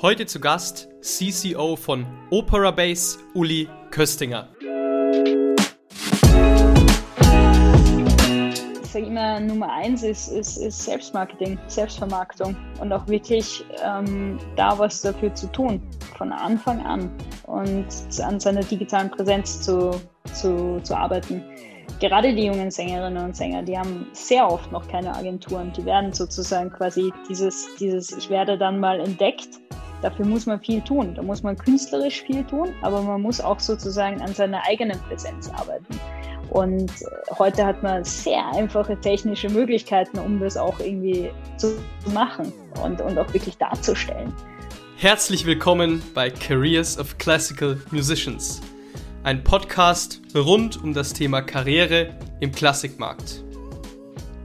Heute zu Gast CCO von Opera Base, Uli Köstinger. Ich sage immer, Nummer eins ist, ist, ist Selbstmarketing, Selbstvermarktung und auch wirklich ähm, da was dafür zu tun, von Anfang an und an seiner digitalen Präsenz zu, zu, zu arbeiten gerade die jungen Sängerinnen und Sänger, die haben sehr oft noch keine Agenturen. Die werden sozusagen quasi dieses, dieses, ich werde dann mal entdeckt. Dafür muss man viel tun. Da muss man künstlerisch viel tun, aber man muss auch sozusagen an seiner eigenen Präsenz arbeiten. Und heute hat man sehr einfache technische Möglichkeiten, um das auch irgendwie zu machen und, und auch wirklich darzustellen. Herzlich willkommen bei Careers of Classical Musicians ein Podcast rund um das Thema Karriere im Klassikmarkt.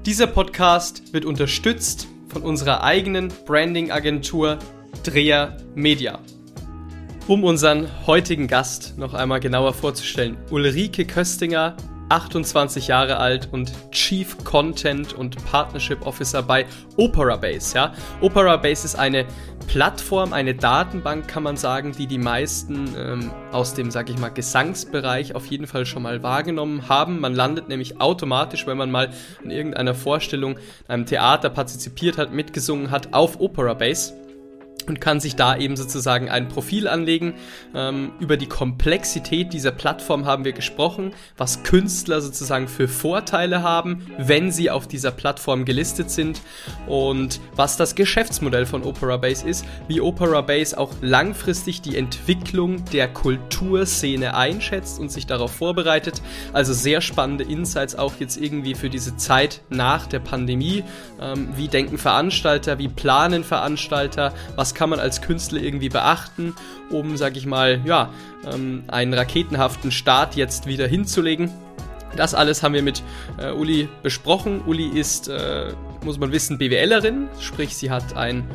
Dieser Podcast wird unterstützt von unserer eigenen Branding-Agentur Dreher Media. Um unseren heutigen Gast noch einmal genauer vorzustellen, Ulrike Köstinger 28 Jahre alt und Chief Content und Partnership Officer bei Opera Base. Ja? Opera Base ist eine Plattform, eine Datenbank, kann man sagen, die die meisten ähm, aus dem, sag ich mal, Gesangsbereich auf jeden Fall schon mal wahrgenommen haben. Man landet nämlich automatisch, wenn man mal in irgendeiner Vorstellung, einem Theater partizipiert hat, mitgesungen hat, auf Opera Base und kann sich da eben sozusagen ein Profil anlegen. Ähm, über die Komplexität dieser Plattform haben wir gesprochen, was Künstler sozusagen für Vorteile haben, wenn sie auf dieser Plattform gelistet sind und was das Geschäftsmodell von Opera Base ist, wie Opera Base auch langfristig die Entwicklung der Kulturszene einschätzt und sich darauf vorbereitet. Also sehr spannende Insights auch jetzt irgendwie für diese Zeit nach der Pandemie. Ähm, wie denken Veranstalter, wie planen Veranstalter, was kann man als Künstler irgendwie beachten, um, sag ich mal, ja, ähm, einen raketenhaften Start jetzt wieder hinzulegen. Das alles haben wir mit äh, Uli besprochen. Uli ist, äh, muss man wissen, BWLerin, sprich sie hat ein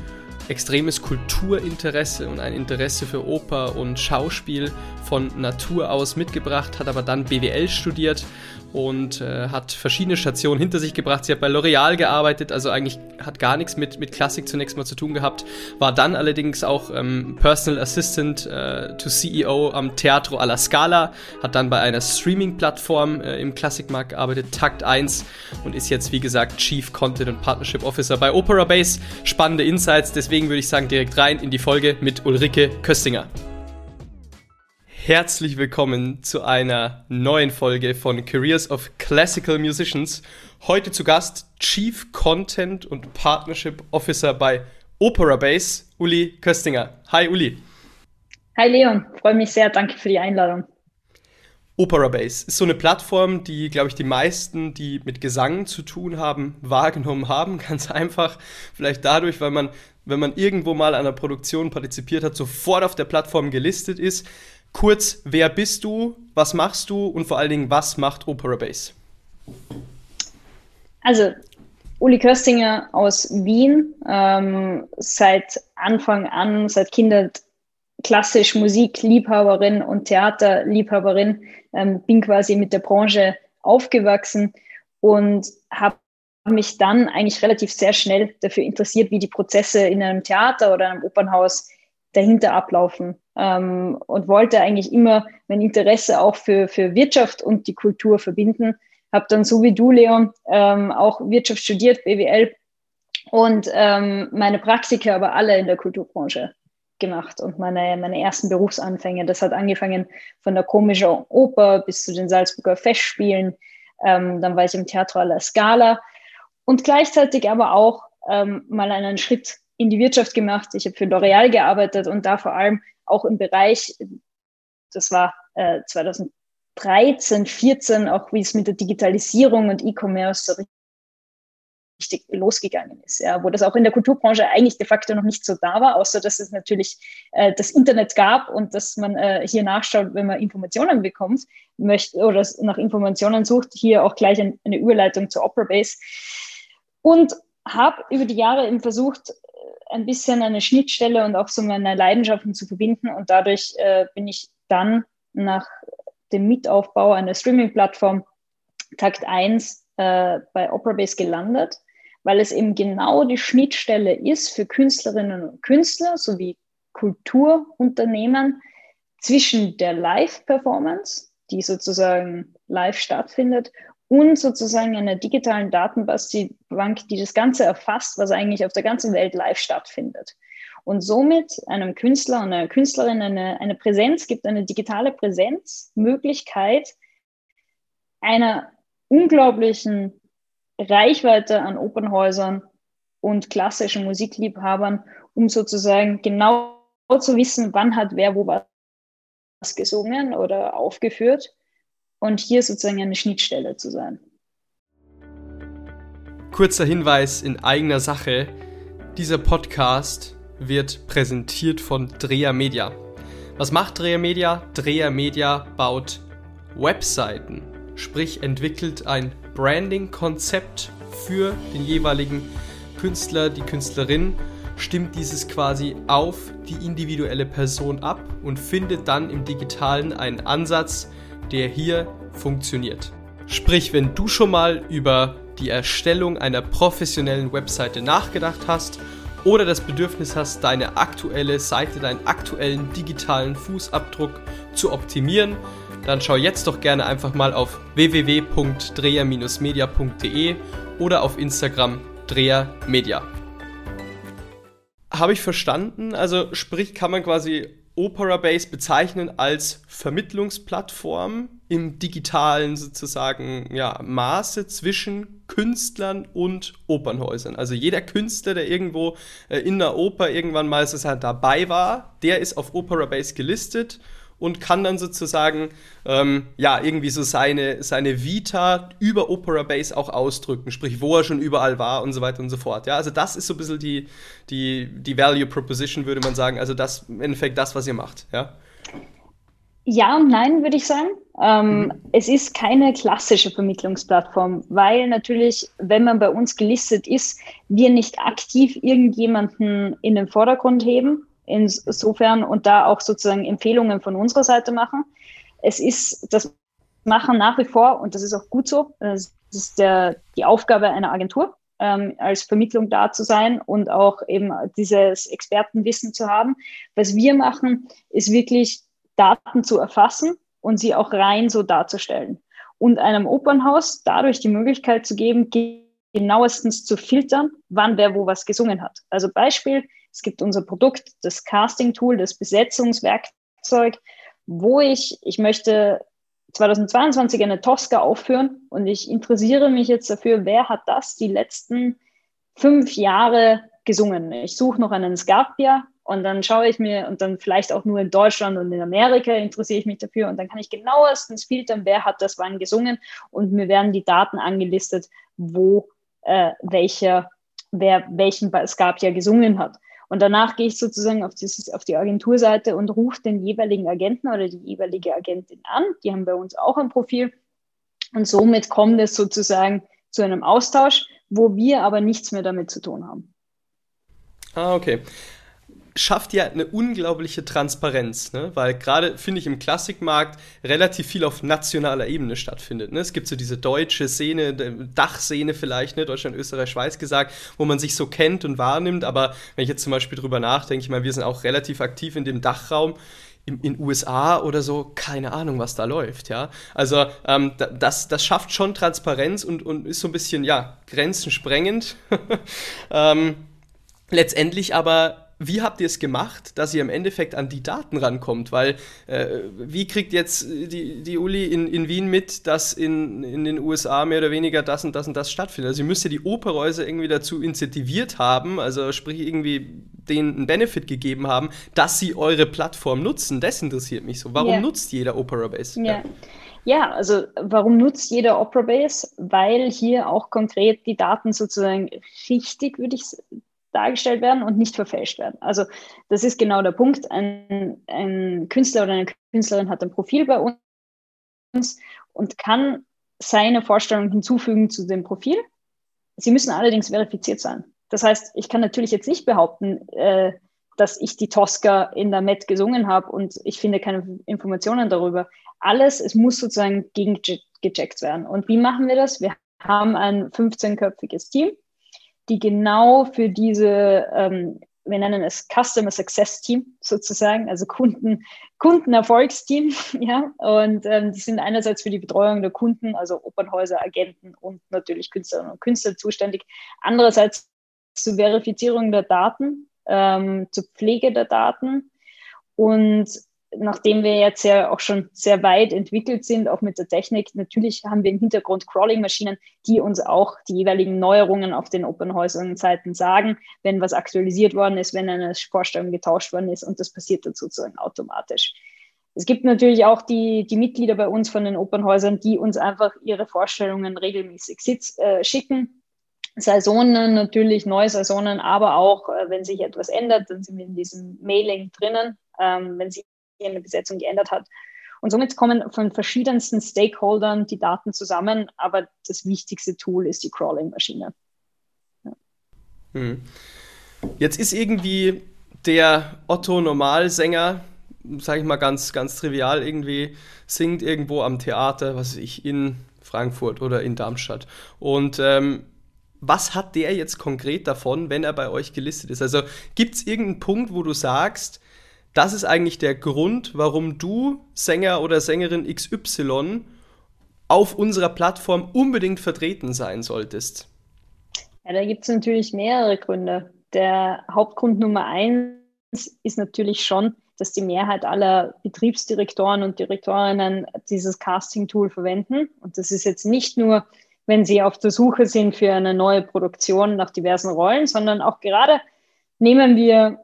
extremes Kulturinteresse und ein Interesse für Oper und Schauspiel von Natur aus mitgebracht, hat aber dann BWL studiert und äh, hat verschiedene Stationen hinter sich gebracht. Sie hat bei L'Oreal gearbeitet, also eigentlich hat gar nichts mit, mit Klassik zunächst mal zu tun gehabt, war dann allerdings auch ähm, Personal Assistant äh, to CEO am Teatro alla Scala, hat dann bei einer Streaming-Plattform äh, im Klassikmarkt gearbeitet, Takt 1 und ist jetzt, wie gesagt, Chief Content und Partnership Officer bei Opera Base. Spannende Insights, deswegen würde ich sagen, direkt rein in die Folge mit Ulrike Köstinger. Herzlich willkommen zu einer neuen Folge von Careers of Classical Musicians. Heute zu Gast Chief Content und Partnership Officer bei Opera Base, Uli Köstinger. Hi Uli. Hi Leon, freue mich sehr, danke für die Einladung. Opera Base ist so eine Plattform, die, glaube ich, die meisten, die mit Gesang zu tun haben, wahrgenommen haben. Ganz einfach, vielleicht dadurch, weil man, wenn man irgendwo mal an einer Produktion partizipiert hat, sofort auf der Plattform gelistet ist. Kurz, wer bist du, was machst du und vor allen Dingen, was macht Opera Base? Also, Uli Köstinger aus Wien, ähm, seit Anfang an, seit Kindheit klassisch Musikliebhaberin und Theaterliebhaberin, ähm, bin quasi mit der Branche aufgewachsen und habe mich dann eigentlich relativ sehr schnell dafür interessiert, wie die Prozesse in einem Theater oder einem Opernhaus dahinter ablaufen ähm, und wollte eigentlich immer mein Interesse auch für, für Wirtschaft und die Kultur verbinden. Habe dann so wie du, Leon, ähm, auch Wirtschaft studiert, BWL und ähm, meine Praktika aber alle in der Kulturbranche gemacht und meine, meine ersten Berufsanfänge. Das hat angefangen von der komischen Oper bis zu den Salzburger Festspielen. Ähm, dann war ich im Theatro alla Scala und gleichzeitig aber auch ähm, mal einen Schritt in die Wirtschaft gemacht. Ich habe für L'Oreal gearbeitet und da vor allem auch im Bereich, das war äh, 2013, 14, auch wie es mit der Digitalisierung und E-Commerce so richtig losgegangen ist, ja, wo das auch in der Kulturbranche eigentlich de facto noch nicht so da war, außer dass es natürlich äh, das Internet gab und dass man äh, hier nachschaut, wenn man Informationen bekommt, möchte oder nach Informationen sucht, hier auch gleich ein, eine Überleitung zur Opera Base. Und habe über die Jahre eben versucht, ein bisschen eine Schnittstelle und auch so meine Leidenschaften zu verbinden. Und dadurch äh, bin ich dann nach dem Mitaufbau einer Streaming-Plattform Takt 1 äh, bei OperaBase gelandet, weil es eben genau die Schnittstelle ist für Künstlerinnen und Künstler sowie Kulturunternehmen zwischen der Live-Performance, die sozusagen live stattfindet, und sozusagen einer digitalen Datenbank, die das Ganze erfasst, was eigentlich auf der ganzen Welt live stattfindet. Und somit einem Künstler und einer Künstlerin eine, eine Präsenz gibt, eine digitale Präsenz, Möglichkeit einer unglaublichen Reichweite an Opernhäusern und klassischen Musikliebhabern, um sozusagen genau zu wissen, wann hat wer wo was gesungen oder aufgeführt und hier sozusagen eine Schnittstelle zu sein. Kurzer Hinweis in eigener Sache. Dieser Podcast wird präsentiert von Dreher Media. Was macht Dreher Media? Dreher Media baut Webseiten, sprich entwickelt ein Branding-Konzept für den jeweiligen Künstler, die Künstlerin, stimmt dieses quasi auf die individuelle Person ab und findet dann im digitalen einen Ansatz, der hier funktioniert. Sprich, wenn du schon mal über die Erstellung einer professionellen Webseite nachgedacht hast oder das Bedürfnis hast, deine aktuelle Seite, deinen aktuellen digitalen Fußabdruck zu optimieren, dann schau jetzt doch gerne einfach mal auf www.dreher-media.de oder auf Instagram drehermedia. Habe ich verstanden? Also sprich, kann man quasi Opera Base bezeichnen als Vermittlungsplattform im digitalen sozusagen ja, Maße zwischen Künstlern und Opernhäusern. Also jeder Künstler, der irgendwo äh, in der Oper irgendwann mal sozusagen dabei war, der ist auf Opera Base gelistet und kann dann sozusagen ähm, ja irgendwie so seine, seine Vita über Opera Base auch ausdrücken, sprich wo er schon überall war und so weiter und so fort. Ja, also das ist so ein bisschen die, die, die Value Proposition, würde man sagen. Also das im Endeffekt das, was ihr macht. Ja, ja und nein, würde ich sagen. Ähm, mhm. Es ist keine klassische Vermittlungsplattform, weil natürlich, wenn man bei uns gelistet ist, wir nicht aktiv irgendjemanden in den Vordergrund heben, insofern und da auch sozusagen Empfehlungen von unserer Seite machen. Es ist, das machen nach wie vor, und das ist auch gut so, das ist der, die Aufgabe einer Agentur, ähm, als Vermittlung da zu sein und auch eben dieses Expertenwissen zu haben. Was wir machen, ist wirklich Daten zu erfassen und sie auch rein so darzustellen. Und einem Opernhaus dadurch die Möglichkeit zu geben, genauestens zu filtern, wann wer wo was gesungen hat. Also Beispiel, es gibt unser Produkt, das Casting-Tool, das Besetzungswerkzeug, wo ich, ich möchte 2022 eine Tosca aufführen und ich interessiere mich jetzt dafür, wer hat das die letzten fünf Jahre gesungen. Ich suche noch einen Scarpia und dann schaue ich mir und dann vielleicht auch nur in Deutschland und in Amerika interessiere ich mich dafür und dann kann ich genauestens filtern, wer hat das wann gesungen und mir werden die Daten angelistet, wo äh, welcher, wer welchen Scarpia gesungen hat. Und danach gehe ich sozusagen auf, dieses, auf die Agenturseite und rufe den jeweiligen Agenten oder die jeweilige Agentin an. Die haben bei uns auch ein Profil. Und somit kommt es sozusagen zu einem Austausch, wo wir aber nichts mehr damit zu tun haben. Ah, okay schafft ja eine unglaubliche Transparenz, ne? weil gerade, finde ich, im Klassikmarkt relativ viel auf nationaler Ebene stattfindet. Ne? Es gibt so diese deutsche Szene, Dachszene vielleicht, ne? Deutschland, Österreich, Schweiz gesagt, wo man sich so kennt und wahrnimmt, aber wenn ich jetzt zum Beispiel drüber nachdenke, ich meine, wir sind auch relativ aktiv in dem Dachraum, in den USA oder so, keine Ahnung, was da läuft, ja. Also ähm, das, das schafft schon Transparenz und, und ist so ein bisschen, ja, grenzensprengend. ähm, letztendlich aber wie habt ihr es gemacht, dass ihr im Endeffekt an die Daten rankommt? Weil äh, wie kriegt jetzt die, die Uli in, in Wien mit, dass in, in den USA mehr oder weniger das und das und das stattfindet? Also ihr müsst ja die Operhäuser irgendwie dazu incentiviert haben, also sprich irgendwie denen einen Benefit gegeben haben, dass sie eure Plattform nutzen. Das interessiert mich so. Warum yeah. nutzt jeder Opera Base? Yeah. Ja. Ja, also warum nutzt jeder Opera Base? Weil hier auch konkret die Daten sozusagen richtig, würde ich dargestellt werden und nicht verfälscht werden. Also das ist genau der Punkt. Ein, ein Künstler oder eine Künstlerin hat ein Profil bei uns und kann seine Vorstellung hinzufügen zu dem Profil. Sie müssen allerdings verifiziert sein. Das heißt, ich kann natürlich jetzt nicht behaupten, äh, dass ich die Tosca in der Met gesungen habe und ich finde keine Informationen darüber. Alles, es muss sozusagen gegengecheckt werden. Und wie machen wir das? Wir haben ein 15-köpfiges Team, die genau für diese, ähm, wir nennen es Customer Success Team sozusagen, also Kunden, Kundenerfolgsteam, ja, und ähm, die sind einerseits für die Betreuung der Kunden, also Opernhäuser, Agenten und natürlich Künstlerinnen und Künstler zuständig, andererseits zur Verifizierung der Daten, ähm, zur Pflege der Daten. Und nachdem wir jetzt ja auch schon sehr weit entwickelt sind, auch mit der Technik, natürlich haben wir im Hintergrund Crawling-Maschinen, die uns auch die jeweiligen Neuerungen auf den Open-Häusern-Seiten sagen, wenn was aktualisiert worden ist, wenn eine Vorstellung getauscht worden ist und das passiert dann sozusagen automatisch. Es gibt natürlich auch die, die Mitglieder bei uns von den Opernhäusern, die uns einfach ihre Vorstellungen regelmäßig sitz, äh, schicken. Saisonen natürlich, neue Saisonen, aber auch, äh, wenn sich etwas ändert, dann sind wir in diesem Mailing drinnen. Ähm, wenn sich eine Besetzung geändert hat. Und somit kommen von verschiedensten Stakeholdern die Daten zusammen, aber das wichtigste Tool ist die Crawling-Maschine. Ja. Hm. Jetzt ist irgendwie der Otto-Normalsänger, sage ich mal ganz, ganz trivial irgendwie, singt irgendwo am Theater, was weiß ich, in Frankfurt oder in Darmstadt. Und ähm, was hat der jetzt konkret davon, wenn er bei euch gelistet ist? Also gibt es irgendeinen Punkt, wo du sagst, das ist eigentlich der Grund, warum du Sänger oder Sängerin XY auf unserer Plattform unbedingt vertreten sein solltest? Ja, da gibt es natürlich mehrere Gründe. Der Hauptgrund Nummer eins ist natürlich schon, dass die Mehrheit aller Betriebsdirektoren und Direktorinnen dieses Casting-Tool verwenden. Und das ist jetzt nicht nur, wenn sie auf der Suche sind für eine neue Produktion nach diversen Rollen, sondern auch gerade nehmen wir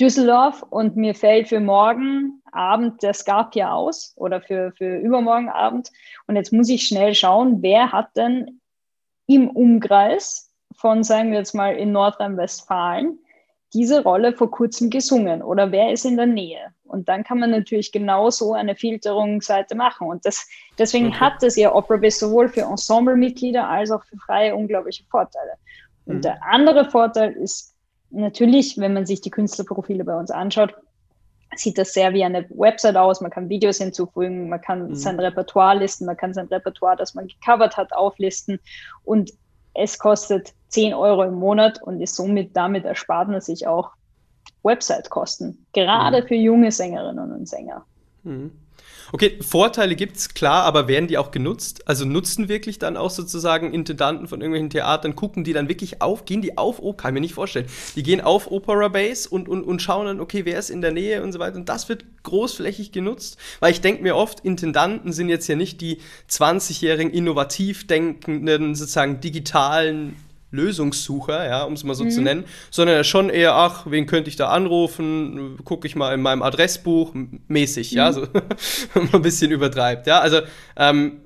Düsseldorf und mir fällt für morgen Abend der Scarpia aus oder für, für übermorgen Abend. Und jetzt muss ich schnell schauen, wer hat denn im Umkreis von, sagen wir jetzt mal, in Nordrhein-Westfalen diese Rolle vor kurzem gesungen oder wer ist in der Nähe? Und dann kann man natürlich genau so eine Filterungsseite machen. Und das, deswegen okay. hat das ja OperaBase sowohl für Ensemblemitglieder als auch für Freie unglaubliche Vorteile. Und mhm. der andere Vorteil ist natürlich, wenn man sich die Künstlerprofile bei uns anschaut, sieht das sehr wie eine Website aus. Man kann Videos hinzufügen, man kann mhm. sein Repertoire listen, man kann sein Repertoire, das man gecovert hat, auflisten. Und es kostet 10 Euro im Monat und ist somit damit erspart man sich auch Website-Kosten, gerade mhm. für junge Sängerinnen und Sänger. Mhm. Okay, Vorteile gibt es, klar, aber werden die auch genutzt? Also nutzen wirklich dann auch sozusagen Intendanten von irgendwelchen Theatern, gucken die dann wirklich auf, gehen die auf, oh, kann ich mir nicht vorstellen. Die gehen auf Opera Base und, und, und schauen dann, okay, wer ist in der Nähe und so weiter. Und das wird großflächig genutzt, weil ich denke mir oft, Intendanten sind jetzt ja nicht die 20-jährigen innovativ denkenden, sozusagen digitalen Lösungssucher, ja, um es mal so mhm. zu nennen, sondern schon eher, ach, wen könnte ich da anrufen, gucke ich mal in meinem Adressbuch, mäßig, mhm. ja, so ein bisschen übertreibt, ja, also ähm,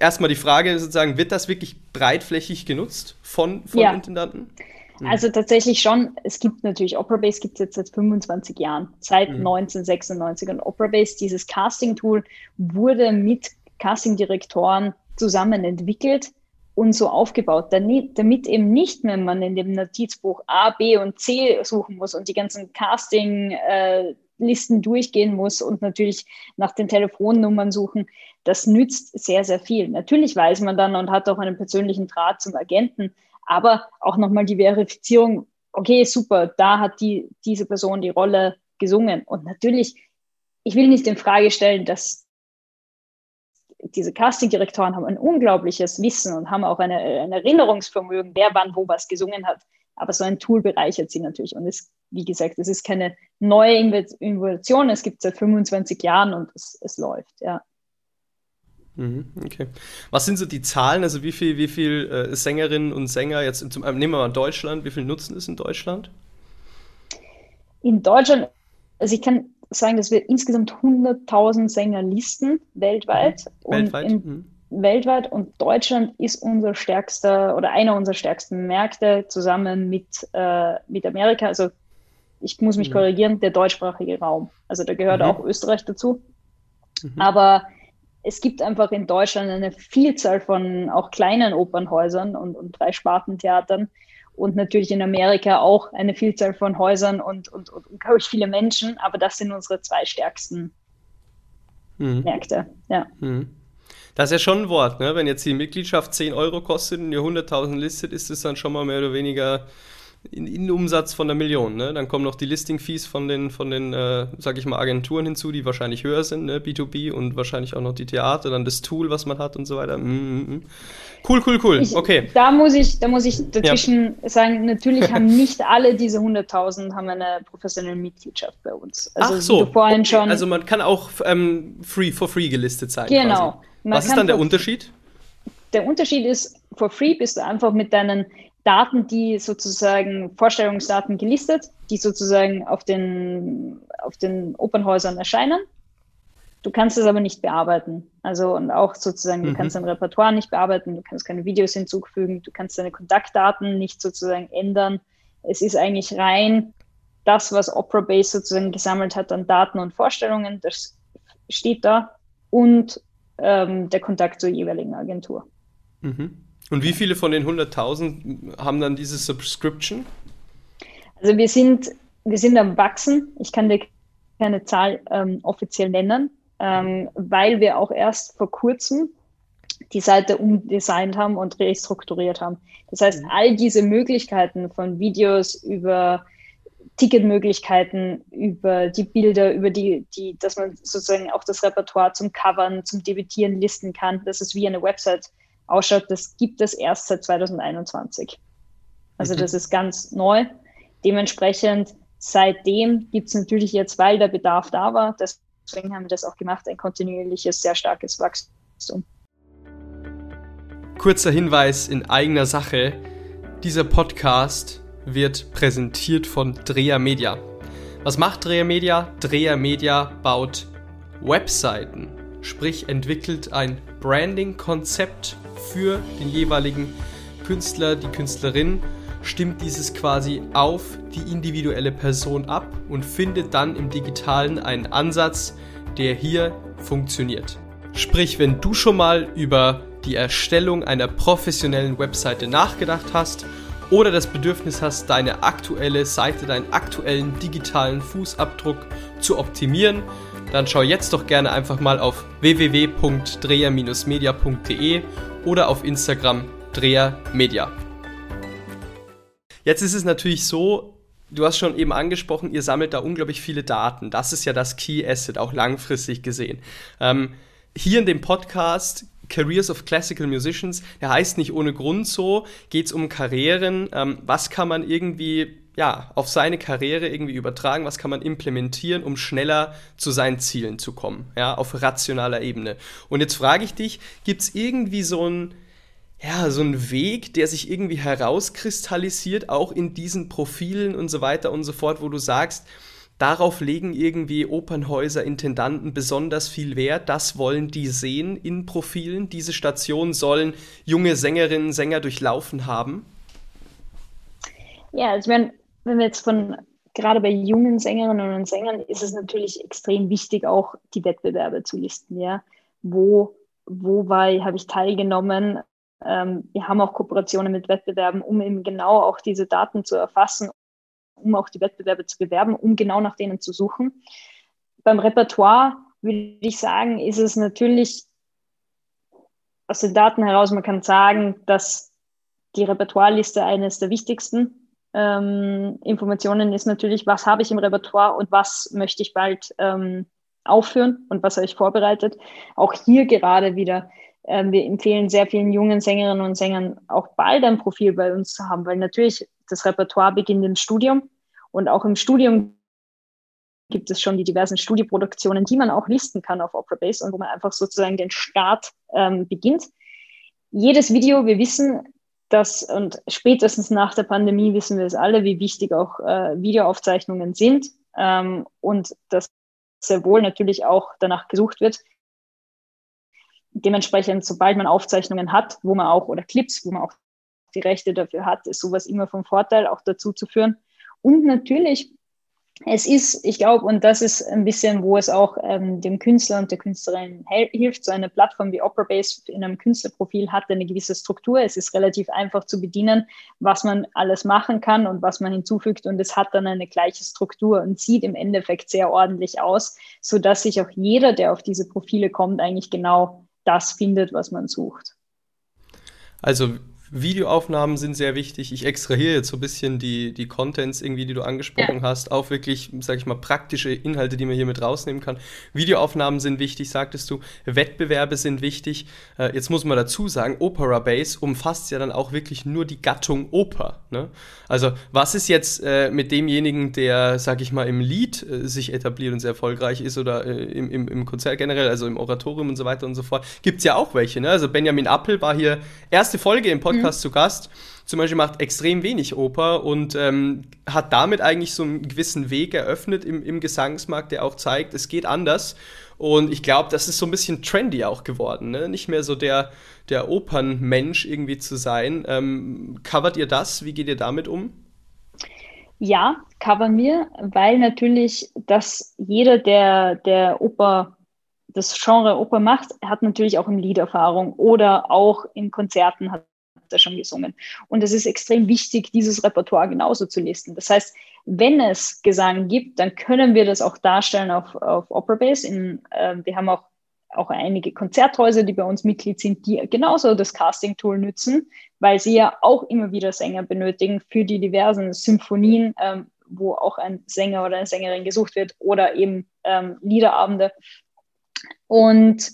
erstmal die Frage sozusagen, wird das wirklich breitflächig genutzt von, von ja. Intendanten? Mhm. Also tatsächlich schon, es gibt natürlich Operabase gibt es jetzt seit 25 Jahren, seit mhm. 1996 und Operabase, dieses Casting-Tool, wurde mit Casting-Direktoren zusammen entwickelt und so aufgebaut, damit eben nicht mehr man in dem Notizbuch A, B und C suchen muss und die ganzen Casting-Listen durchgehen muss und natürlich nach den Telefonnummern suchen. Das nützt sehr, sehr viel. Natürlich weiß man dann und hat auch einen persönlichen Draht zum Agenten, aber auch nochmal die Verifizierung, okay, super, da hat die, diese Person die Rolle gesungen. Und natürlich, ich will nicht in Frage stellen, dass diese Castingdirektoren haben ein unglaubliches Wissen und haben auch eine, ein Erinnerungsvermögen, wer wann wo was gesungen hat. Aber so ein Tool bereichert sie natürlich. Und es, wie gesagt, es ist keine neue Innovation. Es gibt seit 25 Jahren und es, es läuft, ja. Mhm, okay. Was sind so die Zahlen? Also wie viel, wie viel äh, Sängerinnen und Sänger jetzt zum, nehmen wir mal Deutschland, wie viel nutzen es in Deutschland? In Deutschland, also ich kann sagen, dass wir insgesamt 100.000 Sänger listen weltweit. Mhm. Weltweit? Und mhm. weltweit und Deutschland ist unser stärkster oder einer unserer stärksten Märkte zusammen mit, äh, mit Amerika. Also ich muss mich mhm. korrigieren, der deutschsprachige Raum. Also da gehört mhm. auch Österreich dazu. Mhm. Aber es gibt einfach in Deutschland eine Vielzahl von auch kleinen Opernhäusern und, und drei Spartentheatern, und natürlich in Amerika auch eine Vielzahl von Häusern und, und, und, und glaube ich, viele Menschen. Aber das sind unsere zwei stärksten mhm. Märkte. Ja. Mhm. Das ist ja schon ein Wort, ne? Wenn jetzt die Mitgliedschaft 10 Euro kostet und ihr 100.000 listet, ist es dann schon mal mehr oder weniger in, in Umsatz von der Million. Ne? Dann kommen noch die Listing-Fees von den, von den äh, sag ich mal, Agenturen hinzu, die wahrscheinlich höher sind, ne? B2B und wahrscheinlich auch noch die Theater, dann das Tool, was man hat und so weiter. Mm -hmm. Cool, cool, cool. Ich, okay. Da muss ich, da muss ich dazwischen ja. sagen, natürlich haben nicht alle diese 100.000 haben eine professionelle Mitgliedschaft bei uns. Also, Ach so. vorhin okay. schon, also man kann auch ähm, free for free gelistet sein. Genau. Was ist dann der Unterschied? Der Unterschied ist, for free bist du einfach mit deinen Daten, die sozusagen Vorstellungsdaten gelistet, die sozusagen auf den, auf den Opernhäusern erscheinen. Du kannst es aber nicht bearbeiten. Also und auch sozusagen, mhm. du kannst dein Repertoire nicht bearbeiten, du kannst keine Videos hinzufügen, du kannst deine Kontaktdaten nicht sozusagen ändern. Es ist eigentlich rein das, was Opera Base sozusagen gesammelt hat an Daten und Vorstellungen, das steht da und ähm, der Kontakt zur jeweiligen Agentur. Mhm. Und wie viele von den 100.000 haben dann diese Subscription? Also wir sind, wir sind am Wachsen. Ich kann dir keine Zahl ähm, offiziell nennen, ähm, weil wir auch erst vor kurzem die Seite umdesignt haben und restrukturiert haben. Das heißt, mhm. all diese Möglichkeiten von Videos über Ticketmöglichkeiten, über die Bilder, über die, die, dass man sozusagen auch das Repertoire zum Covern, zum Debütieren listen kann, dass es wie eine Website ausschaut, das gibt es erst seit 2021. Also mhm. das ist ganz neu. Dementsprechend seitdem gibt es natürlich jetzt, weil der Bedarf da war, deswegen haben wir das auch gemacht, ein kontinuierliches, sehr starkes Wachstum. Kurzer Hinweis in eigener Sache. Dieser Podcast wird präsentiert von Dreher Media. Was macht Dreher Media? Dreher Media baut Webseiten, sprich entwickelt ein Branding-Konzept für den jeweiligen Künstler, die Künstlerin, stimmt dieses quasi auf die individuelle Person ab und findet dann im digitalen einen Ansatz, der hier funktioniert. Sprich, wenn du schon mal über die Erstellung einer professionellen Webseite nachgedacht hast oder das Bedürfnis hast, deine aktuelle Seite, deinen aktuellen digitalen Fußabdruck zu optimieren, dann schau jetzt doch gerne einfach mal auf www.dreher-media.de oder auf Instagram Dreher Media. Jetzt ist es natürlich so, du hast schon eben angesprochen, ihr sammelt da unglaublich viele Daten. Das ist ja das Key Asset, auch langfristig gesehen. Ähm, hier in dem Podcast Careers of Classical Musicians, der heißt nicht ohne Grund so, geht es um Karrieren. Ähm, was kann man irgendwie ja, auf seine Karriere irgendwie übertragen, was kann man implementieren, um schneller zu seinen Zielen zu kommen, ja, auf rationaler Ebene. Und jetzt frage ich dich, gibt es irgendwie so ein ja, so ein Weg, der sich irgendwie herauskristallisiert, auch in diesen Profilen und so weiter und so fort, wo du sagst, darauf legen irgendwie Opernhäuser, Intendanten besonders viel Wert. Das wollen die sehen in Profilen. Diese Station sollen junge Sängerinnen, Sänger durchlaufen haben. Ja, also wenn, wenn wir jetzt von gerade bei jungen Sängerinnen und Sängern ist es natürlich extrem wichtig, auch die Wettbewerbe zu listen. Ja, wo wo habe ich teilgenommen? Ähm, wir haben auch Kooperationen mit Wettbewerben, um eben genau auch diese Daten zu erfassen, um auch die Wettbewerbe zu bewerben, um genau nach denen zu suchen. Beim Repertoire würde ich sagen, ist es natürlich aus den Daten heraus, man kann sagen, dass die Repertoireliste eines der wichtigsten ähm, Informationen ist natürlich, was habe ich im Repertoire und was möchte ich bald ähm, aufführen und was habe ich vorbereitet. Auch hier gerade wieder ähm, wir empfehlen sehr vielen jungen Sängerinnen und Sängern auch bald ein Profil bei uns zu haben, weil natürlich das Repertoire beginnt im Studium und auch im Studium gibt es schon die diversen Studioproduktionen, die man auch listen kann auf Opera Base und wo man einfach sozusagen den Start ähm, beginnt. Jedes Video, wir wissen, dass, und spätestens nach der Pandemie wissen wir es alle, wie wichtig auch äh, Videoaufzeichnungen sind ähm, und dass sehr wohl natürlich auch danach gesucht wird, dementsprechend, sobald man Aufzeichnungen hat, wo man auch, oder Clips, wo man auch die Rechte dafür hat, ist sowas immer vom Vorteil, auch dazu zu führen. Und natürlich, es ist, ich glaube, und das ist ein bisschen, wo es auch ähm, dem Künstler und der Künstlerin hilft, so eine Plattform wie OperaBase in einem Künstlerprofil hat eine gewisse Struktur. Es ist relativ einfach zu bedienen, was man alles machen kann und was man hinzufügt. Und es hat dann eine gleiche Struktur und sieht im Endeffekt sehr ordentlich aus, sodass sich auch jeder, der auf diese Profile kommt, eigentlich genau das findet, was man sucht. Also Videoaufnahmen sind sehr wichtig. Ich extrahiere jetzt so ein bisschen die, die Contents irgendwie, die du angesprochen ja. hast, auf wirklich, sag ich mal, praktische Inhalte, die man hier mit rausnehmen kann. Videoaufnahmen sind wichtig, sagtest du. Wettbewerbe sind wichtig. Äh, jetzt muss man dazu sagen, Opera Base umfasst ja dann auch wirklich nur die Gattung Oper. Ne? Also was ist jetzt äh, mit demjenigen, der, sag ich mal, im Lied äh, sich etabliert und sehr erfolgreich ist oder äh, im, im, im, Konzert generell, also im Oratorium und so weiter und so fort, gibt es ja auch welche. Ne? Also Benjamin Appel war hier erste Folge im Podcast. Mhm Podcast zu Gast. Zum Beispiel macht extrem wenig Oper und ähm, hat damit eigentlich so einen gewissen Weg eröffnet im, im Gesangsmarkt, der auch zeigt, es geht anders. Und ich glaube, das ist so ein bisschen trendy auch geworden, ne? Nicht mehr so der, der Opernmensch irgendwie zu sein. Ähm, covert ihr das? Wie geht ihr damit um? Ja, covern wir, weil natürlich, dass jeder, der, der Oper, das Genre Oper macht, hat natürlich auch in Liederfahrung oder auch in Konzerten hat er schon gesungen. Und es ist extrem wichtig, dieses Repertoire genauso zu listen. Das heißt, wenn es Gesang gibt, dann können wir das auch darstellen auf, auf Opera Base. In, äh, wir haben auch, auch einige Konzerthäuser, die bei uns Mitglied sind, die genauso das Casting-Tool nutzen, weil sie ja auch immer wieder Sänger benötigen für die diversen Symphonien, ähm, wo auch ein Sänger oder eine Sängerin gesucht wird oder eben ähm, Liederabende. Und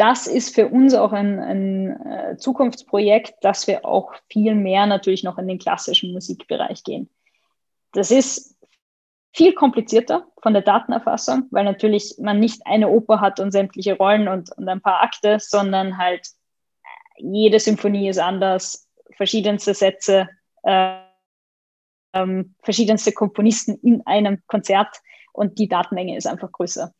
das ist für uns auch ein, ein äh, Zukunftsprojekt, dass wir auch viel mehr natürlich noch in den klassischen Musikbereich gehen. Das ist viel komplizierter von der Datenerfassung, weil natürlich man nicht eine Oper hat und sämtliche Rollen und, und ein paar Akte, sondern halt jede Symphonie ist anders, verschiedenste Sätze, äh, ähm, verschiedenste Komponisten in einem Konzert und die Datenmenge ist einfach größer.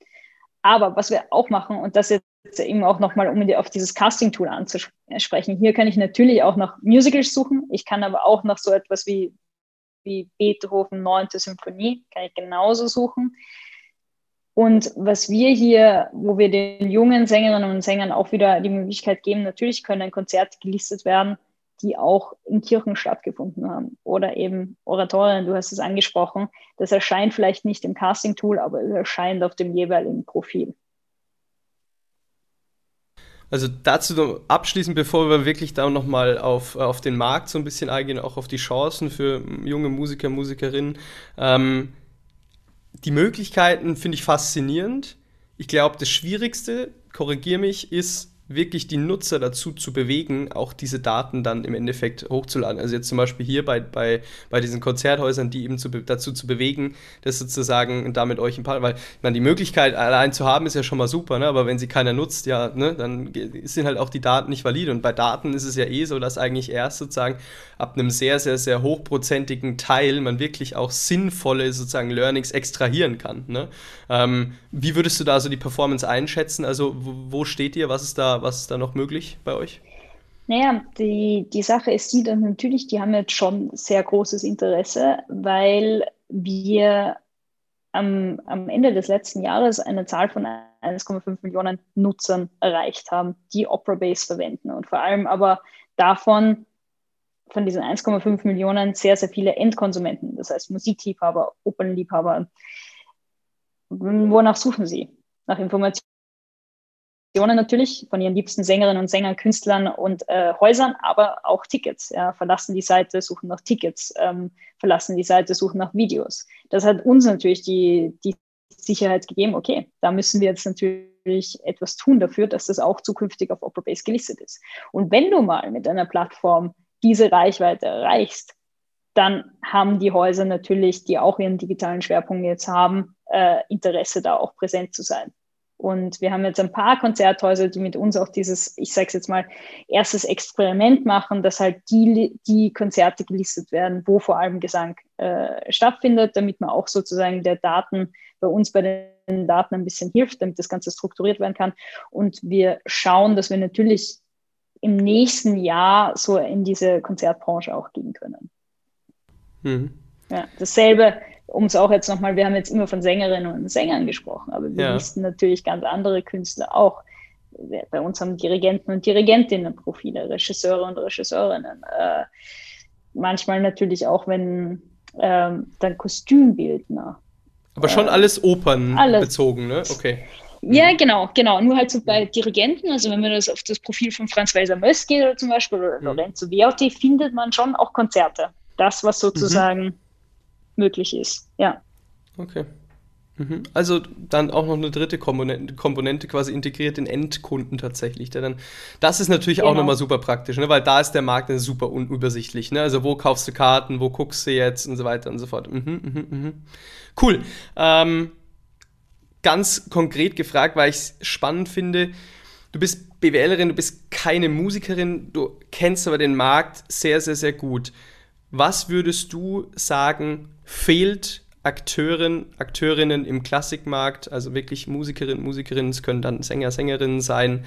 Aber was wir auch machen, und das jetzt eben auch nochmal, um auf dieses Casting-Tool anzusprechen, hier kann ich natürlich auch nach Musicals suchen. Ich kann aber auch nach so etwas wie, wie Beethoven 9. Symphonie, kann ich genauso suchen. Und was wir hier, wo wir den jungen Sängerinnen und Sängern auch wieder die Möglichkeit geben, natürlich können ein Konzert gelistet werden, die auch in Kirchen stattgefunden haben. Oder eben Oratorien, du hast es angesprochen. Das erscheint vielleicht nicht im Casting-Tool, aber es erscheint auf dem jeweiligen Profil. Also dazu abschließend, bevor wir wirklich da nochmal auf, auf den Markt so ein bisschen eingehen, auch auf die Chancen für junge Musiker, Musikerinnen. Ähm, die Möglichkeiten finde ich faszinierend. Ich glaube, das Schwierigste, korrigiere mich, ist wirklich die Nutzer dazu zu bewegen, auch diese Daten dann im Endeffekt hochzuladen. Also jetzt zum Beispiel hier bei, bei, bei diesen Konzerthäusern, die eben zu, dazu zu bewegen, das sozusagen damit euch ein paar, weil man die Möglichkeit allein zu haben, ist ja schon mal super, ne? aber wenn sie keiner nutzt, ja, ne, dann sind halt auch die Daten nicht valide. Und bei Daten ist es ja eh so, dass eigentlich erst sozusagen ab einem sehr, sehr, sehr hochprozentigen Teil man wirklich auch sinnvolle sozusagen Learnings extrahieren kann. Ne? Ähm, wie würdest du da so die Performance einschätzen? Also wo, wo steht ihr? Was ist da was ist da noch möglich bei euch? Naja, die, die Sache ist die, dass natürlich, die haben jetzt schon sehr großes Interesse, weil wir am, am Ende des letzten Jahres eine Zahl von 1,5 Millionen Nutzern erreicht haben, die Opera Base verwenden. Und vor allem aber davon, von diesen 1,5 Millionen, sehr, sehr viele Endkonsumenten, das heißt Musikliebhaber, Opernliebhaber. Wonach suchen sie? Nach Informationen natürlich von ihren liebsten Sängerinnen und Sängern, Künstlern und äh, Häusern, aber auch Tickets. Ja, verlassen die Seite, suchen nach Tickets, ähm, verlassen die Seite, suchen nach Videos. Das hat uns natürlich die, die Sicherheit gegeben, okay, da müssen wir jetzt natürlich etwas tun dafür, dass das auch zukünftig auf Opera Base gelistet ist. Und wenn du mal mit einer Plattform diese Reichweite erreichst, dann haben die Häuser natürlich, die auch ihren digitalen Schwerpunkt jetzt haben, äh, Interesse da auch präsent zu sein. Und wir haben jetzt ein paar Konzerthäuser, die mit uns auch dieses, ich sage es jetzt mal, erstes Experiment machen, dass halt die, die Konzerte gelistet werden, wo vor allem Gesang äh, stattfindet, damit man auch sozusagen der Daten bei uns bei den Daten ein bisschen hilft, damit das Ganze strukturiert werden kann. Und wir schauen, dass wir natürlich im nächsten Jahr so in diese Konzertbranche auch gehen können. Mhm. Ja, dasselbe um es auch jetzt nochmal, wir haben jetzt immer von Sängerinnen und Sängern gesprochen, aber wir ja. listen natürlich ganz andere Künstler auch. Bei uns haben Dirigenten und Dirigentinnen Profile, Regisseure und Regisseurinnen. Äh, manchmal natürlich auch, wenn ähm, dann Kostümbildner. Aber schon äh, alles opernbezogen, ne? Okay. Ja, genau, genau. Nur halt so bei Dirigenten, also wenn man das auf das Profil von Franz Weiser Möss geht oder zum Beispiel oder mhm. Lorenzo Viotti, findet man schon auch Konzerte. Das, was sozusagen mhm. Möglich ist. Ja. Okay. Mhm. Also dann auch noch eine dritte Komponente, Komponente quasi integriert den Endkunden tatsächlich. Der dann, das ist natürlich genau. auch nochmal super praktisch, ne? weil da ist der Markt super unübersichtlich. Ne? Also wo kaufst du Karten, wo guckst du jetzt und so weiter und so fort. Mhm, mh, mh. Cool. Ähm, ganz konkret gefragt, weil ich es spannend finde. Du bist BWLerin, du bist keine Musikerin, du kennst aber den Markt sehr, sehr, sehr gut. Was würdest du sagen, fehlt Akteuren, Akteurinnen im Klassikmarkt, also wirklich Musikerinnen, Musikerinnen, es können dann Sänger, Sängerinnen sein.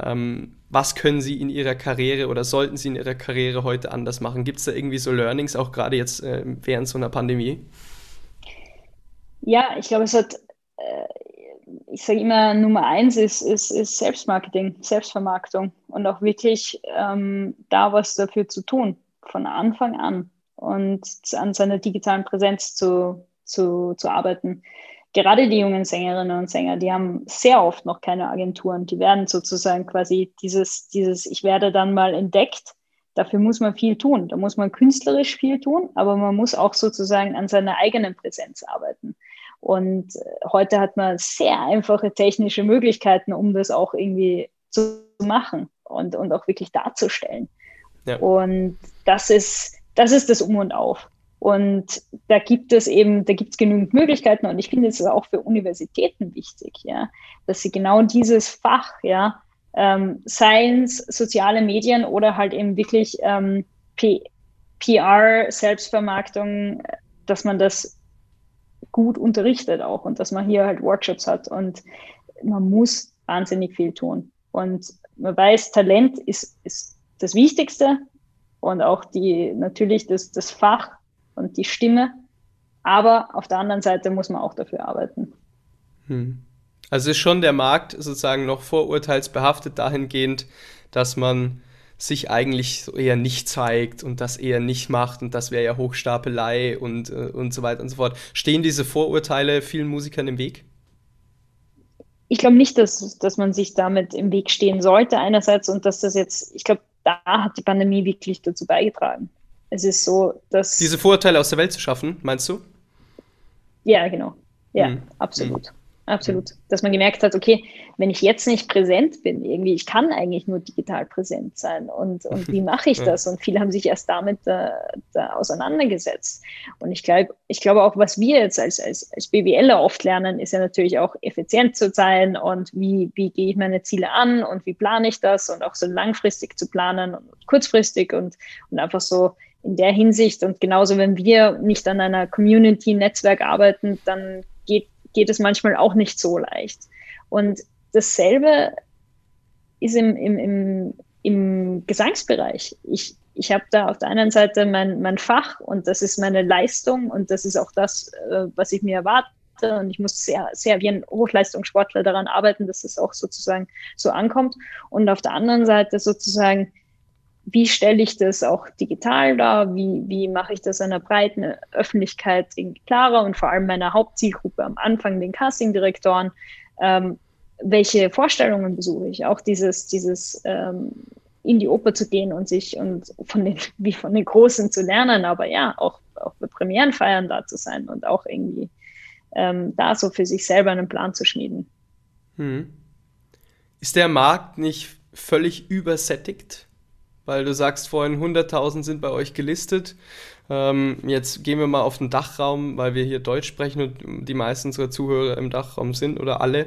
Ähm, was können sie in ihrer Karriere oder sollten sie in ihrer Karriere heute anders machen? Gibt es da irgendwie so Learnings, auch gerade jetzt äh, während so einer Pandemie? Ja, ich glaube, es hat, äh, ich sage immer, Nummer eins ist, ist, ist Selbstmarketing, Selbstvermarktung und auch wirklich ähm, da was dafür zu tun, von Anfang an und an seiner digitalen Präsenz zu, zu, zu arbeiten. Gerade die jungen Sängerinnen und Sänger, die haben sehr oft noch keine Agenturen. Die werden sozusagen quasi dieses, dieses, ich werde dann mal entdeckt. Dafür muss man viel tun. Da muss man künstlerisch viel tun, aber man muss auch sozusagen an seiner eigenen Präsenz arbeiten. Und äh, heute hat man sehr einfache technische Möglichkeiten, um das auch irgendwie zu machen und, und auch wirklich darzustellen. Ja. Und das ist, das ist das Um und Auf. Und da gibt es eben, da gibt es genügend Möglichkeiten und ich finde es auch für Universitäten wichtig, ja, dass sie genau dieses Fach, ja, ähm, Science, soziale Medien oder halt eben wirklich ähm, PR, Selbstvermarktung, dass man das gut unterrichtet auch und dass man hier halt Workshops hat und man muss wahnsinnig viel tun. Und man weiß, Talent ist, ist das Wichtigste und auch die natürlich das, das Fach und die Stimme. Aber auf der anderen Seite muss man auch dafür arbeiten. Hm. Also ist schon der Markt sozusagen noch vorurteilsbehaftet dahingehend, dass man sich eigentlich so eher nicht zeigt und das eher nicht macht und das wäre ja Hochstapelei und, äh, und so weiter und so fort. Stehen diese Vorurteile vielen Musikern im Weg? Ich glaube nicht, dass, dass man sich damit im Weg stehen sollte einerseits und dass das jetzt, ich glaube, da hat die Pandemie wirklich dazu beigetragen. Es ist so, dass. Diese Vorurteile aus der Welt zu schaffen, meinst du? Ja, genau. Ja, mhm. absolut. Mhm. Absolut. Dass man gemerkt hat, okay, wenn ich jetzt nicht präsent bin, irgendwie, ich kann eigentlich nur digital präsent sein. Und, und wie mache ich das? Und viele haben sich erst damit äh, da auseinandergesetzt. Und ich glaube, ich glaube auch, was wir jetzt als, als, als BWLer oft lernen, ist ja natürlich auch effizient zu sein und wie, wie gehe ich meine Ziele an und wie plane ich das und auch so langfristig zu planen und kurzfristig und, und einfach so in der Hinsicht. Und genauso, wenn wir nicht an einer Community-Netzwerk arbeiten, dann geht es manchmal auch nicht so leicht. Und dasselbe ist im, im, im, im Gesangsbereich. Ich, ich habe da auf der einen Seite mein, mein Fach und das ist meine Leistung und das ist auch das, äh, was ich mir erwarte. Und ich muss sehr, sehr wie ein Hochleistungssportler daran arbeiten, dass es auch sozusagen so ankommt. Und auf der anderen Seite sozusagen wie stelle ich das auch digital dar? Wie, wie mache ich das einer breiten Öffentlichkeit klarer und vor allem meiner Hauptzielgruppe am Anfang, den Castingdirektoren? Ähm, welche Vorstellungen besuche ich? Auch dieses, dieses ähm, in die Oper zu gehen und sich und von den, wie von den Großen zu lernen, aber ja, auch, auch bei Premierenfeiern da zu sein und auch irgendwie ähm, da so für sich selber einen Plan zu schmieden. Hm. Ist der Markt nicht völlig übersättigt? Weil du sagst vorhin, 100.000 sind bei euch gelistet. Ähm, jetzt gehen wir mal auf den Dachraum, weil wir hier Deutsch sprechen und die meisten unserer Zuhörer im Dachraum sind oder alle.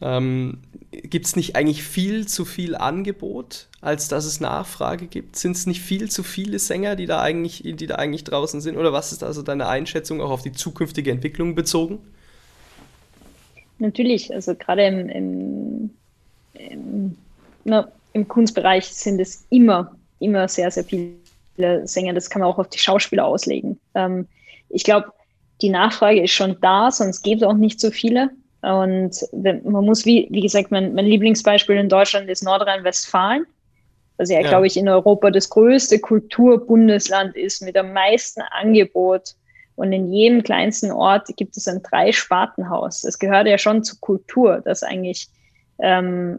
Ähm, gibt es nicht eigentlich viel zu viel Angebot, als dass es Nachfrage gibt? Sind es nicht viel zu viele Sänger, die da, eigentlich, die da eigentlich draußen sind? Oder was ist also deine Einschätzung auch auf die zukünftige Entwicklung bezogen? Natürlich, also gerade im, im, im im Kunstbereich sind es immer, immer sehr, sehr viele Sänger. Das kann man auch auf die Schauspieler auslegen. Ähm, ich glaube, die Nachfrage ist schon da, sonst gibt es auch nicht so viele. Und man muss, wie, wie gesagt, mein, mein Lieblingsbeispiel in Deutschland ist Nordrhein-Westfalen. Also ja, ja. glaube ich, in Europa das größte Kulturbundesland ist mit am meisten Angebot Und in jedem kleinsten Ort gibt es ein Drei-Spartenhaus. Es gehört ja schon zur Kultur, dass eigentlich ähm,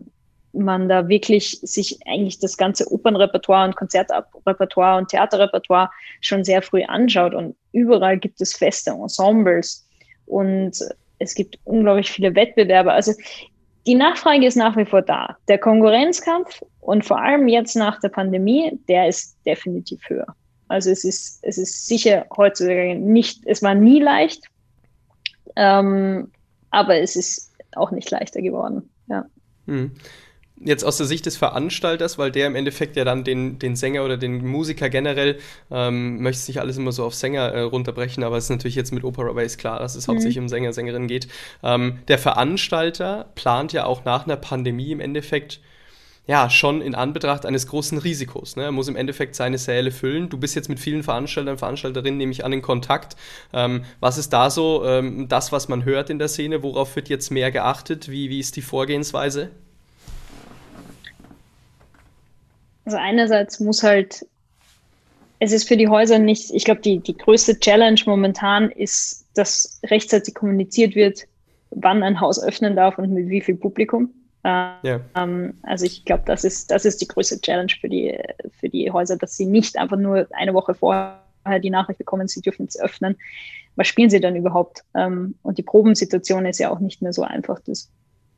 man da wirklich sich eigentlich das ganze Opernrepertoire und Konzertrepertoire und Theaterrepertoire schon sehr früh anschaut. Und überall gibt es feste Ensembles und es gibt unglaublich viele Wettbewerbe. Also die Nachfrage ist nach wie vor da. Der Konkurrenzkampf und vor allem jetzt nach der Pandemie, der ist definitiv höher. Also es ist, es ist sicher heutzutage nicht, es war nie leicht, ähm, aber es ist auch nicht leichter geworden. Ja. Hm jetzt aus der Sicht des Veranstalters, weil der im Endeffekt ja dann den, den Sänger oder den Musiker generell, ähm, möchte nicht alles immer so auf Sänger äh, runterbrechen, aber es ist natürlich jetzt mit Opera Base klar, dass es mhm. hauptsächlich um Sänger, Sängerinnen geht. Ähm, der Veranstalter plant ja auch nach einer Pandemie im Endeffekt ja, schon in Anbetracht eines großen Risikos. Ne? Er muss im Endeffekt seine Säle füllen. Du bist jetzt mit vielen Veranstaltern, Veranstalterinnen, nehme ich an, in Kontakt. Ähm, was ist da so ähm, das, was man hört in der Szene? Worauf wird jetzt mehr geachtet? Wie, wie ist die Vorgehensweise? Also einerseits muss halt, es ist für die Häuser nicht, ich glaube, die, die größte Challenge momentan ist, dass rechtzeitig kommuniziert wird, wann ein Haus öffnen darf und mit wie viel Publikum. Yeah. Ähm, also ich glaube, das ist, das ist die größte Challenge für die, für die Häuser, dass sie nicht einfach nur eine Woche vorher die Nachricht bekommen, sie dürfen es öffnen. Was spielen sie dann überhaupt? Ähm, und die Probensituation ist ja auch nicht mehr so einfach. Das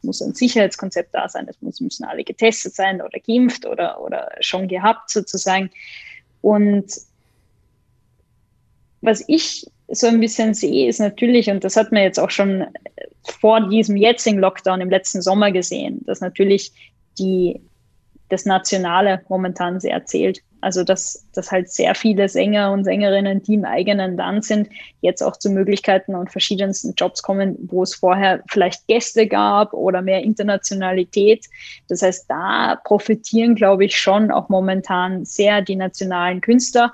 muss ein Sicherheitskonzept da sein, es müssen alle getestet sein oder geimpft oder, oder schon gehabt sozusagen. Und was ich so ein bisschen sehe, ist natürlich, und das hat man jetzt auch schon vor diesem jetzigen Lockdown im letzten Sommer gesehen, dass natürlich die, das Nationale momentan sehr zählt. Also dass, dass halt sehr viele Sänger und Sängerinnen, die im eigenen Land sind, jetzt auch zu Möglichkeiten und verschiedensten Jobs kommen, wo es vorher vielleicht Gäste gab oder mehr Internationalität. Das heißt, da profitieren, glaube ich, schon auch momentan sehr die nationalen Künstler,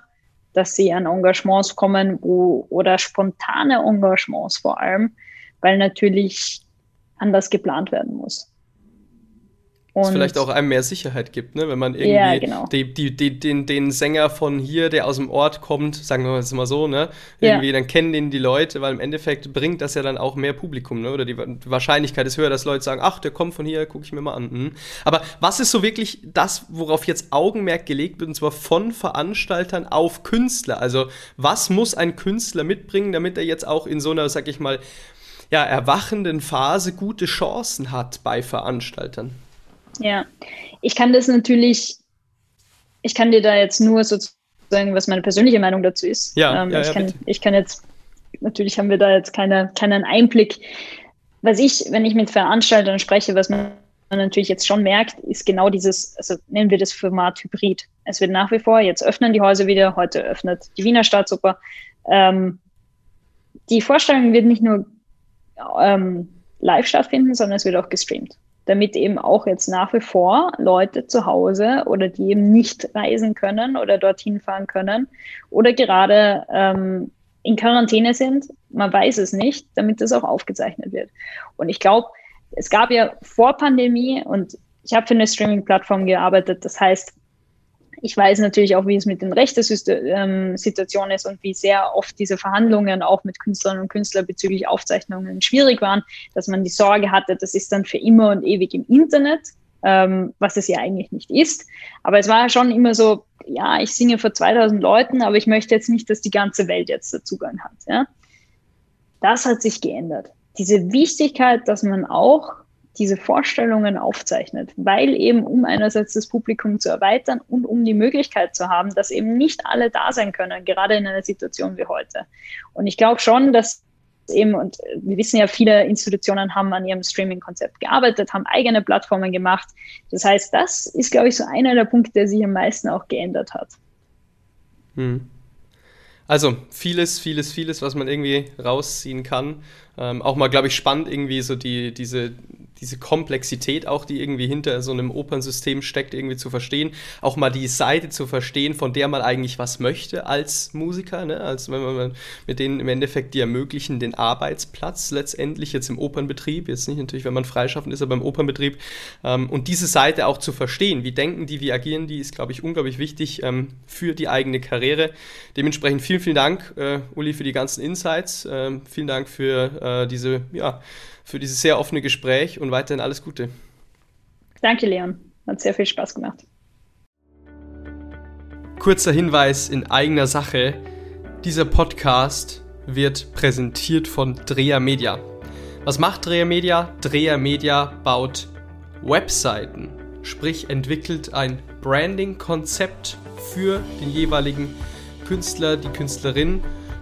dass sie an Engagements kommen, wo, oder spontane Engagements vor allem, weil natürlich anders geplant werden muss es vielleicht auch einem mehr Sicherheit gibt, ne? wenn man irgendwie ja, genau. die, die, die, den, den Sänger von hier, der aus dem Ort kommt, sagen wir jetzt mal so, ne? irgendwie, ja. dann kennen den die Leute, weil im Endeffekt bringt das ja dann auch mehr Publikum, ne? oder die Wahrscheinlichkeit ist höher, dass Leute sagen, ach, der kommt von hier, gucke ich mir mal an. Hm. Aber was ist so wirklich das, worauf jetzt Augenmerk gelegt wird, und zwar von Veranstaltern auf Künstler? Also was muss ein Künstler mitbringen, damit er jetzt auch in so einer, sag ich mal, ja, erwachenden Phase gute Chancen hat bei Veranstaltern? Ja, ich kann das natürlich, ich kann dir da jetzt nur sozusagen, was meine persönliche Meinung dazu ist. Ja, ähm, ja, ich, ja kann, ich kann jetzt, natürlich haben wir da jetzt keine, keinen Einblick. Was ich, wenn ich mit Veranstaltern spreche, was man natürlich jetzt schon merkt, ist genau dieses, also nennen wir das Format Hybrid. Es wird nach wie vor, jetzt öffnen die Häuser wieder, heute öffnet die Wiener Staatsoper. Ähm, die Vorstellung wird nicht nur ähm, live stattfinden, sondern es wird auch gestreamt damit eben auch jetzt nach wie vor Leute zu Hause oder die eben nicht reisen können oder dorthin fahren können oder gerade ähm, in Quarantäne sind, man weiß es nicht, damit das auch aufgezeichnet wird. Und ich glaube, es gab ja vor Pandemie und ich habe für eine Streaming-Plattform gearbeitet, das heißt, ich weiß natürlich auch, wie es mit den Rechtesituationen ist und wie sehr oft diese Verhandlungen auch mit Künstlerinnen und Künstlern bezüglich Aufzeichnungen schwierig waren, dass man die Sorge hatte, das ist dann für immer und ewig im Internet, ähm, was es ja eigentlich nicht ist. Aber es war schon immer so, ja, ich singe vor 2000 Leuten, aber ich möchte jetzt nicht, dass die ganze Welt jetzt da Zugang hat. Ja? Das hat sich geändert. Diese Wichtigkeit, dass man auch diese Vorstellungen aufzeichnet, weil eben um einerseits das Publikum zu erweitern und um die Möglichkeit zu haben, dass eben nicht alle da sein können, gerade in einer Situation wie heute. Und ich glaube schon, dass eben, und wir wissen ja, viele Institutionen haben an ihrem Streaming-Konzept gearbeitet, haben eigene Plattformen gemacht. Das heißt, das ist, glaube ich, so einer der Punkte, der sich am meisten auch geändert hat. Hm. Also vieles, vieles, vieles, was man irgendwie rausziehen kann. Ähm, auch mal, glaube ich, spannend irgendwie so die, diese diese Komplexität auch, die irgendwie hinter so einem Opernsystem steckt, irgendwie zu verstehen, auch mal die Seite zu verstehen, von der man eigentlich was möchte als Musiker, ne? als wenn man mit denen im Endeffekt, die ermöglichen den Arbeitsplatz letztendlich jetzt im Opernbetrieb, jetzt nicht natürlich, wenn man freischaffend ist, aber im Opernbetrieb ähm, und diese Seite auch zu verstehen, wie denken die, wie agieren die, ist, glaube ich, unglaublich wichtig ähm, für die eigene Karriere. Dementsprechend vielen, vielen Dank, äh, Uli, für die ganzen Insights, ähm, vielen Dank für äh, diese, ja, für dieses sehr offene Gespräch und weiterhin alles Gute. Danke, Leon. Hat sehr viel Spaß gemacht. Kurzer Hinweis in eigener Sache. Dieser Podcast wird präsentiert von Dreher Media. Was macht Dreher Media? Dreher Media baut Webseiten, sprich entwickelt ein Branding-Konzept für den jeweiligen Künstler, die Künstlerin